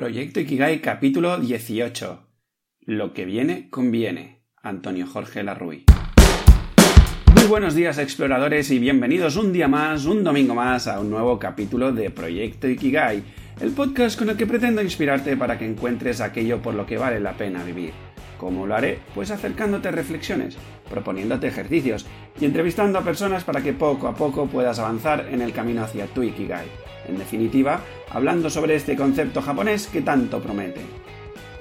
Proyecto Ikigai capítulo 18. Lo que viene conviene. Antonio Jorge Larruy. Muy buenos días exploradores y bienvenidos un día más, un domingo más a un nuevo capítulo de Proyecto Ikigai, el podcast con el que pretendo inspirarte para que encuentres aquello por lo que vale la pena vivir. ¿Cómo lo haré? Pues acercándote a reflexiones, proponiéndote ejercicios y entrevistando a personas para que poco a poco puedas avanzar en el camino hacia tu Ikigai. En definitiva, hablando sobre este concepto japonés que tanto promete.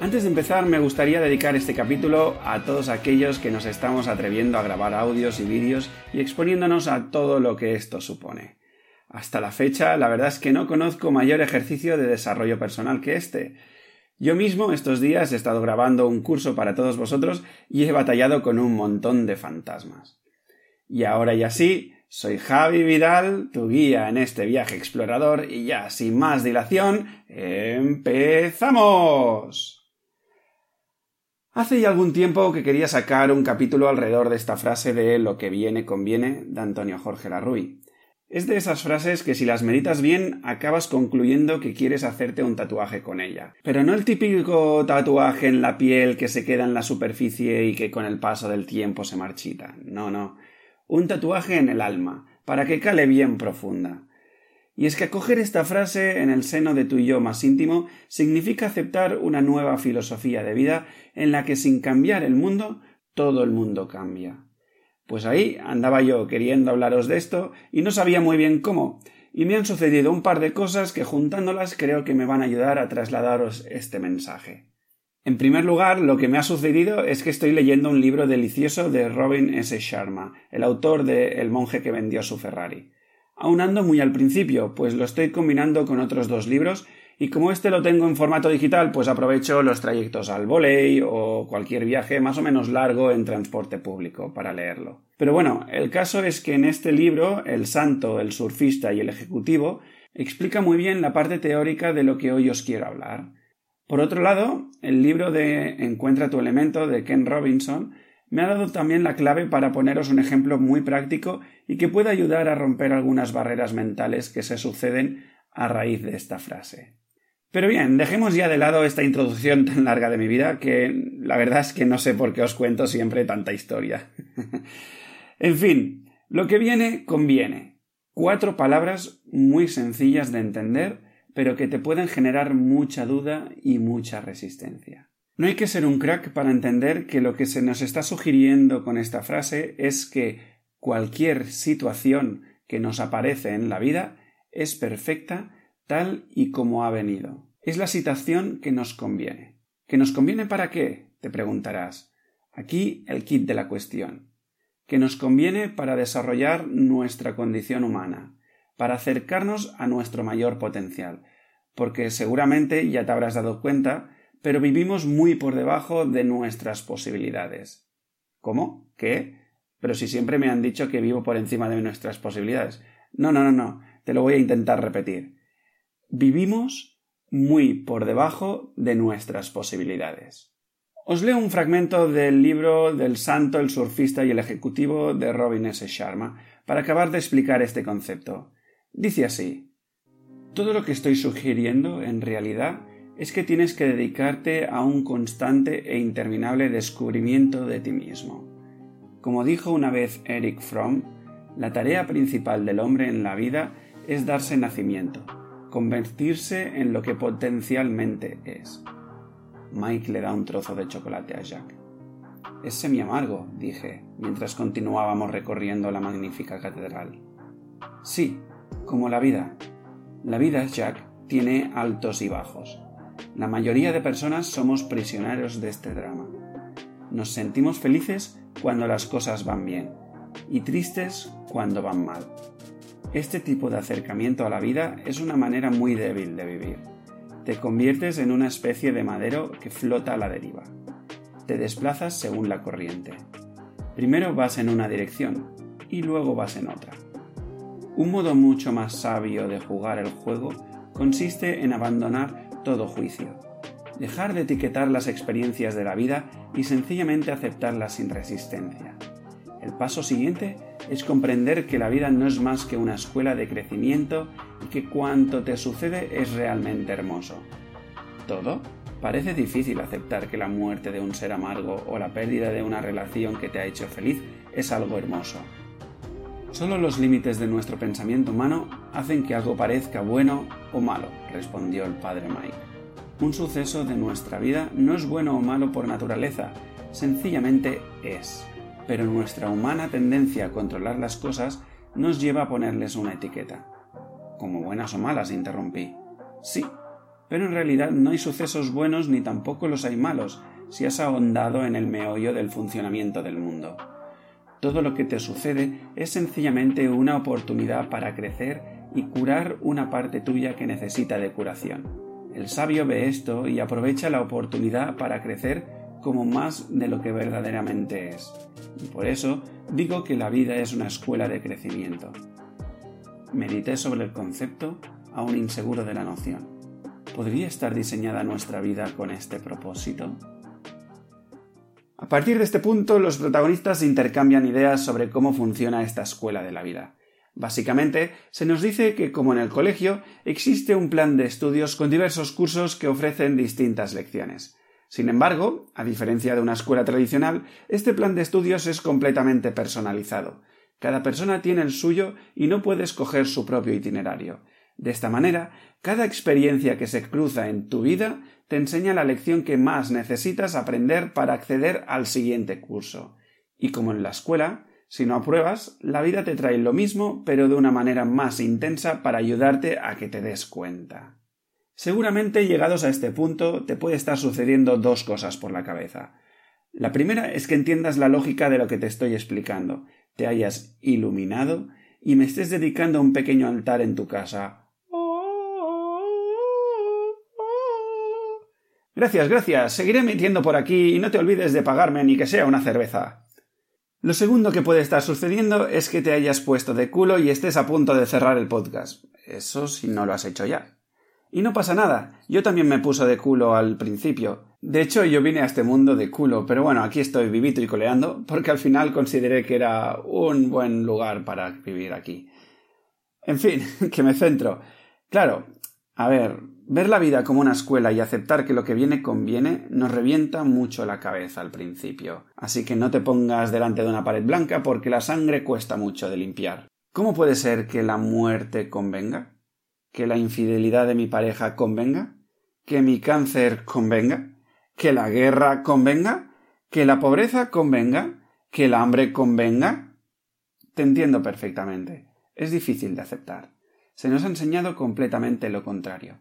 Antes de empezar, me gustaría dedicar este capítulo a todos aquellos que nos estamos atreviendo a grabar audios y vídeos y exponiéndonos a todo lo que esto supone. Hasta la fecha, la verdad es que no conozco mayor ejercicio de desarrollo personal que este, yo mismo estos días he estado grabando un curso para todos vosotros y he batallado con un montón de fantasmas. Y ahora y así, soy Javi Vidal, tu guía en este viaje explorador y ya sin más dilación, empezamos. Hace ya algún tiempo que quería sacar un capítulo alrededor de esta frase de lo que viene conviene de Antonio Jorge Larruy. Es de esas frases que si las meditas bien acabas concluyendo que quieres hacerte un tatuaje con ella. Pero no el típico tatuaje en la piel que se queda en la superficie y que con el paso del tiempo se marchita. No, no. Un tatuaje en el alma, para que cale bien profunda. Y es que acoger esta frase en el seno de tu yo más íntimo significa aceptar una nueva filosofía de vida en la que sin cambiar el mundo, todo el mundo cambia. Pues ahí andaba yo queriendo hablaros de esto y no sabía muy bien cómo, y me han sucedido un par de cosas que juntándolas creo que me van a ayudar a trasladaros este mensaje. En primer lugar, lo que me ha sucedido es que estoy leyendo un libro delicioso de Robin S. Sharma, el autor de El monje que vendió su Ferrari. Aún ando muy al principio, pues lo estoy combinando con otros dos libros y como este lo tengo en formato digital, pues aprovecho los trayectos al volei o cualquier viaje más o menos largo en transporte público para leerlo. Pero bueno, el caso es que en este libro, El Santo, el Surfista y el Ejecutivo, explica muy bien la parte teórica de lo que hoy os quiero hablar. Por otro lado, el libro de Encuentra tu elemento de Ken Robinson me ha dado también la clave para poneros un ejemplo muy práctico y que pueda ayudar a romper algunas barreras mentales que se suceden a raíz de esta frase. Pero bien, dejemos ya de lado esta introducción tan larga de mi vida que la verdad es que no sé por qué os cuento siempre tanta historia. en fin, lo que viene conviene. Cuatro palabras muy sencillas de entender, pero que te pueden generar mucha duda y mucha resistencia. No hay que ser un crack para entender que lo que se nos está sugiriendo con esta frase es que cualquier situación que nos aparece en la vida es perfecta tal y como ha venido. Es la situación que nos conviene. ¿Que nos conviene para qué? te preguntarás. Aquí el kit de la cuestión. Que nos conviene para desarrollar nuestra condición humana, para acercarnos a nuestro mayor potencial, porque seguramente ya te habrás dado cuenta, pero vivimos muy por debajo de nuestras posibilidades. ¿Cómo? ¿Qué? Pero si siempre me han dicho que vivo por encima de nuestras posibilidades. No, no, no, no. Te lo voy a intentar repetir vivimos muy por debajo de nuestras posibilidades. Os leo un fragmento del libro del santo, el surfista y el ejecutivo de Robin S. Sharma para acabar de explicar este concepto. Dice así Todo lo que estoy sugiriendo, en realidad, es que tienes que dedicarte a un constante e interminable descubrimiento de ti mismo. Como dijo una vez Eric Fromm, la tarea principal del hombre en la vida es darse nacimiento, convertirse en lo que potencialmente es. Mike le da un trozo de chocolate a Jack. Es semi amargo, dije, mientras continuábamos recorriendo la magnífica catedral. Sí, como la vida. La vida, Jack, tiene altos y bajos. La mayoría de personas somos prisioneros de este drama. Nos sentimos felices cuando las cosas van bien y tristes cuando van mal. Este tipo de acercamiento a la vida es una manera muy débil de vivir. Te conviertes en una especie de madero que flota a la deriva. Te desplazas según la corriente. Primero vas en una dirección y luego vas en otra. Un modo mucho más sabio de jugar el juego consiste en abandonar todo juicio, dejar de etiquetar las experiencias de la vida y sencillamente aceptarlas sin resistencia. El paso siguiente es comprender que la vida no es más que una escuela de crecimiento y que cuanto te sucede es realmente hermoso. todo? Parece difícil aceptar que la muerte de un ser amargo o la pérdida de una relación que te ha hecho feliz es algo hermoso. Solo los límites de nuestro pensamiento humano hacen que algo parezca bueno o malo, respondió el padre Mike. Un suceso de nuestra vida no es bueno o malo por naturaleza, sencillamente es. Pero nuestra humana tendencia a controlar las cosas nos lleva a ponerles una etiqueta. Como buenas o malas, interrumpí. Sí, pero en realidad no hay sucesos buenos ni tampoco los hay malos si has ahondado en el meollo del funcionamiento del mundo. Todo lo que te sucede es sencillamente una oportunidad para crecer y curar una parte tuya que necesita de curación. El sabio ve esto y aprovecha la oportunidad para crecer como más de lo que verdaderamente es. Y por eso digo que la vida es una escuela de crecimiento. Medité sobre el concepto, aún inseguro de la noción. ¿Podría estar diseñada nuestra vida con este propósito? A partir de este punto, los protagonistas intercambian ideas sobre cómo funciona esta escuela de la vida. Básicamente, se nos dice que, como en el colegio, existe un plan de estudios con diversos cursos que ofrecen distintas lecciones. Sin embargo, a diferencia de una escuela tradicional, este plan de estudios es completamente personalizado. Cada persona tiene el suyo y no puede escoger su propio itinerario. De esta manera, cada experiencia que se cruza en tu vida te enseña la lección que más necesitas aprender para acceder al siguiente curso. Y como en la escuela, si no apruebas, la vida te trae lo mismo, pero de una manera más intensa para ayudarte a que te des cuenta. Seguramente llegados a este punto te puede estar sucediendo dos cosas por la cabeza. La primera es que entiendas la lógica de lo que te estoy explicando, te hayas iluminado y me estés dedicando a un pequeño altar en tu casa, Gracias, gracias. Seguiré metiendo por aquí y no te olvides de pagarme ni que sea una cerveza. Lo segundo que puede estar sucediendo es que te hayas puesto de culo y estés a punto de cerrar el podcast. Eso si no lo has hecho ya. Y no pasa nada. Yo también me puso de culo al principio. De hecho, yo vine a este mundo de culo, pero bueno, aquí estoy vivito y coleando, porque al final consideré que era un buen lugar para vivir aquí. En fin, que me centro. Claro, a ver, Ver la vida como una escuela y aceptar que lo que viene conviene nos revienta mucho la cabeza al principio. Así que no te pongas delante de una pared blanca porque la sangre cuesta mucho de limpiar. ¿Cómo puede ser que la muerte convenga? ¿Que la infidelidad de mi pareja convenga? ¿Que mi cáncer convenga? ¿Que la guerra convenga? ¿Que la pobreza convenga? ¿Que el hambre convenga? Te entiendo perfectamente. Es difícil de aceptar. Se nos ha enseñado completamente lo contrario.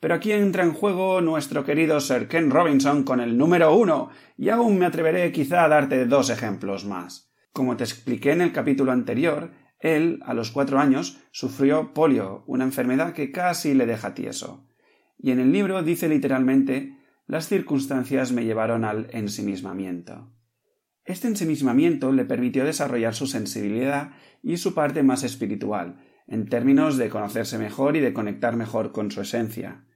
Pero aquí entra en juego nuestro querido Sir Ken Robinson con el número uno, y aún me atreveré quizá a darte dos ejemplos más. Como te expliqué en el capítulo anterior, él, a los cuatro años, sufrió polio, una enfermedad que casi le deja tieso. Y en el libro dice literalmente las circunstancias me llevaron al ensimismamiento. Este ensimismamiento le permitió desarrollar su sensibilidad y su parte más espiritual, en términos de conocerse mejor y de conectar mejor con su esencia.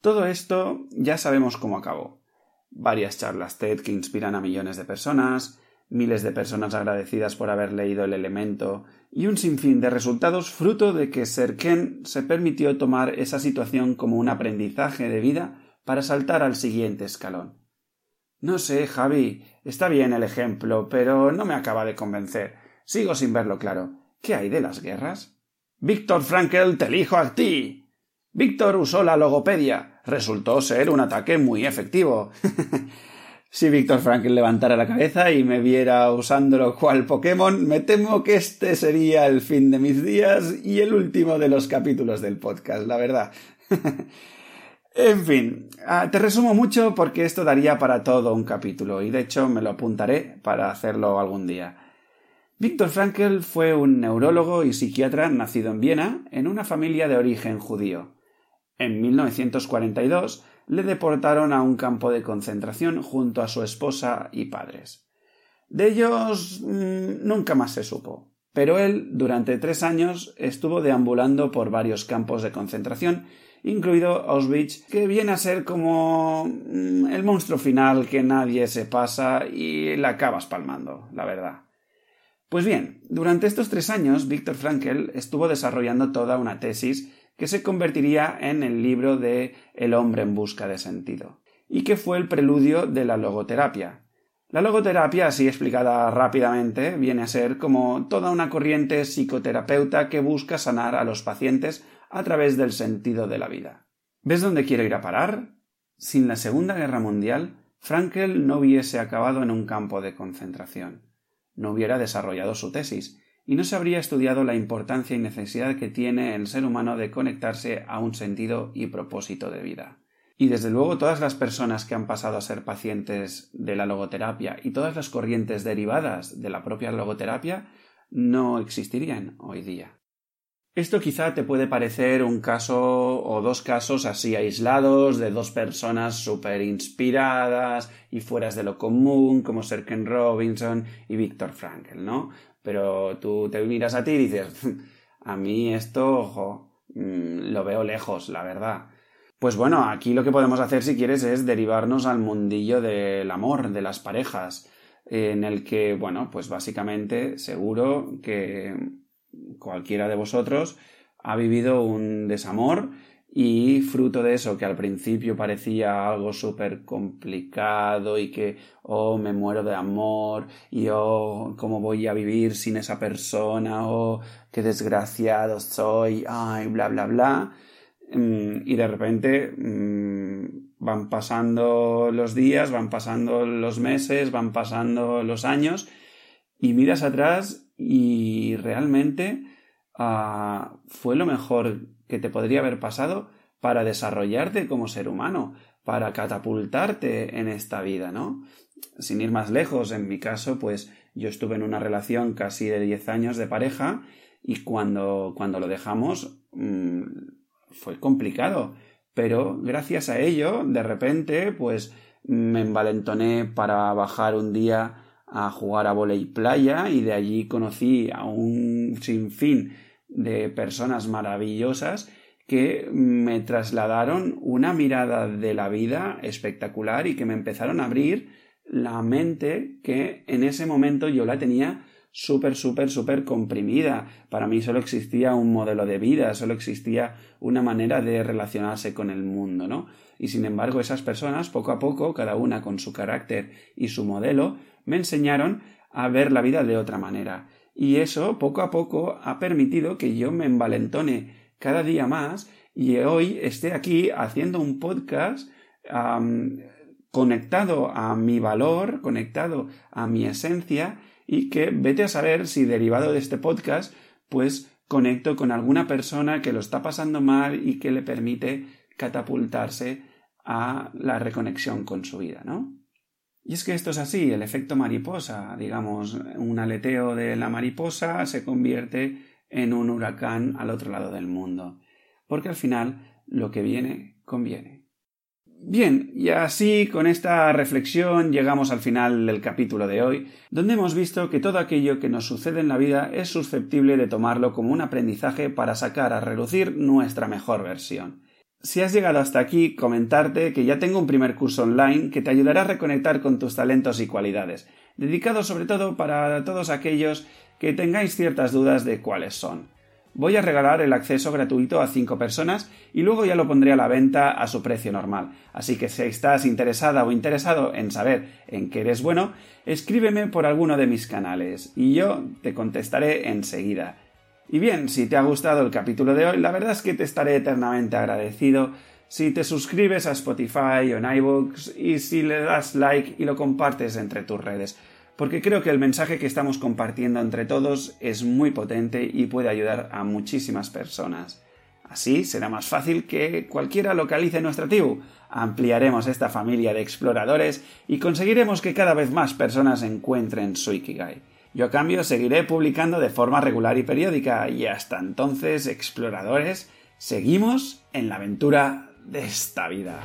Todo esto ya sabemos cómo acabó. Varias charlas TED que inspiran a millones de personas, miles de personas agradecidas por haber leído el elemento y un sinfín de resultados fruto de que Serken se permitió tomar esa situación como un aprendizaje de vida para saltar al siguiente escalón. No sé, Javi, está bien el ejemplo, pero no me acaba de convencer. Sigo sin verlo claro. ¿Qué hay de las guerras? Víctor Frankel, te elijo a ti. Víctor usó la logopedia. Resultó ser un ataque muy efectivo. si Víctor Frankel levantara la cabeza y me viera usándolo cual Pokémon, me temo que este sería el fin de mis días y el último de los capítulos del podcast, la verdad. en fin, ah, te resumo mucho porque esto daría para todo un capítulo y de hecho me lo apuntaré para hacerlo algún día. Víctor Frankl fue un neurólogo y psiquiatra nacido en Viena en una familia de origen judío. En 1942 le deportaron a un campo de concentración junto a su esposa y padres. De ellos mm, nunca más se supo, pero él durante tres años estuvo deambulando por varios campos de concentración, incluido Auschwitz, que viene a ser como mm, el monstruo final que nadie se pasa y la acabas palmando, la verdad. Pues bien, durante estos tres años, Víctor Frankl estuvo desarrollando toda una tesis que se convertiría en el libro de El hombre en busca de sentido, y que fue el preludio de la logoterapia. La logoterapia, así explicada rápidamente, viene a ser como toda una corriente psicoterapeuta que busca sanar a los pacientes a través del sentido de la vida. ¿Ves dónde quiero ir a parar? Sin la Segunda Guerra Mundial, Frankel no hubiese acabado en un campo de concentración, no hubiera desarrollado su tesis, y no se habría estudiado la importancia y necesidad que tiene el ser humano de conectarse a un sentido y propósito de vida. Y desde luego todas las personas que han pasado a ser pacientes de la logoterapia y todas las corrientes derivadas de la propia logoterapia no existirían hoy día. Esto quizá te puede parecer un caso o dos casos así aislados de dos personas súper inspiradas y fueras de lo común como Serken Robinson y Viktor Frankl, ¿no? Pero tú te miras a ti y dices, a mí esto, ojo, mm, lo veo lejos, la verdad. Pues bueno, aquí lo que podemos hacer si quieres es derivarnos al mundillo del amor, de las parejas, en el que, bueno, pues básicamente seguro que cualquiera de vosotros ha vivido un desamor y fruto de eso, que al principio parecía algo súper complicado y que, oh, me muero de amor y, oh, cómo voy a vivir sin esa persona, oh, qué desgraciado soy, ay, bla, bla, bla. Mm, y de repente mm, van pasando los días, van pasando los meses, van pasando los años y miras atrás y realmente ah, fue lo mejor que te podría haber pasado para desarrollarte como ser humano, para catapultarte en esta vida, ¿no? Sin ir más lejos, en mi caso, pues yo estuve en una relación casi de 10 años de pareja y cuando, cuando lo dejamos mm, fue complicado, pero gracias a ello, de repente, pues me envalentoné para bajar un día a jugar a volei playa y de allí conocí a un sinfín de personas maravillosas que me trasladaron una mirada de la vida espectacular y que me empezaron a abrir la mente que en ese momento yo la tenía súper, súper, súper comprimida. Para mí solo existía un modelo de vida, solo existía una manera de relacionarse con el mundo, ¿no? Y sin embargo, esas personas, poco a poco, cada una con su carácter y su modelo, me enseñaron a ver la vida de otra manera. Y eso, poco a poco, ha permitido que yo me envalentone cada día más y hoy esté aquí haciendo un podcast conectado a mi valor, conectado a mi esencia y que vete a saber si derivado de este podcast pues conecto con alguna persona que lo está pasando mal y que le permite catapultarse a la reconexión con su vida, ¿no? Y es que esto es así, el efecto mariposa, digamos, un aleteo de la mariposa se convierte en un huracán al otro lado del mundo, porque al final lo que viene conviene. Bien, y así con esta reflexión llegamos al final del capítulo de hoy, donde hemos visto que todo aquello que nos sucede en la vida es susceptible de tomarlo como un aprendizaje para sacar a relucir nuestra mejor versión. Si has llegado hasta aquí, comentarte que ya tengo un primer curso online que te ayudará a reconectar con tus talentos y cualidades, dedicado sobre todo para todos aquellos que tengáis ciertas dudas de cuáles son. Voy a regalar el acceso gratuito a 5 personas y luego ya lo pondré a la venta a su precio normal. Así que si estás interesada o interesado en saber en qué eres bueno, escríbeme por alguno de mis canales y yo te contestaré enseguida. Y bien, si te ha gustado el capítulo de hoy, la verdad es que te estaré eternamente agradecido si te suscribes a Spotify o en iVoox y si le das like y lo compartes entre tus redes, porque creo que el mensaje que estamos compartiendo entre todos es muy potente y puede ayudar a muchísimas personas. Así será más fácil que cualquiera localice nuestra tribu. Ampliaremos esta familia de exploradores y conseguiremos que cada vez más personas encuentren su Ikigai. Yo a cambio seguiré publicando de forma regular y periódica y hasta entonces, exploradores, seguimos en la aventura de esta vida.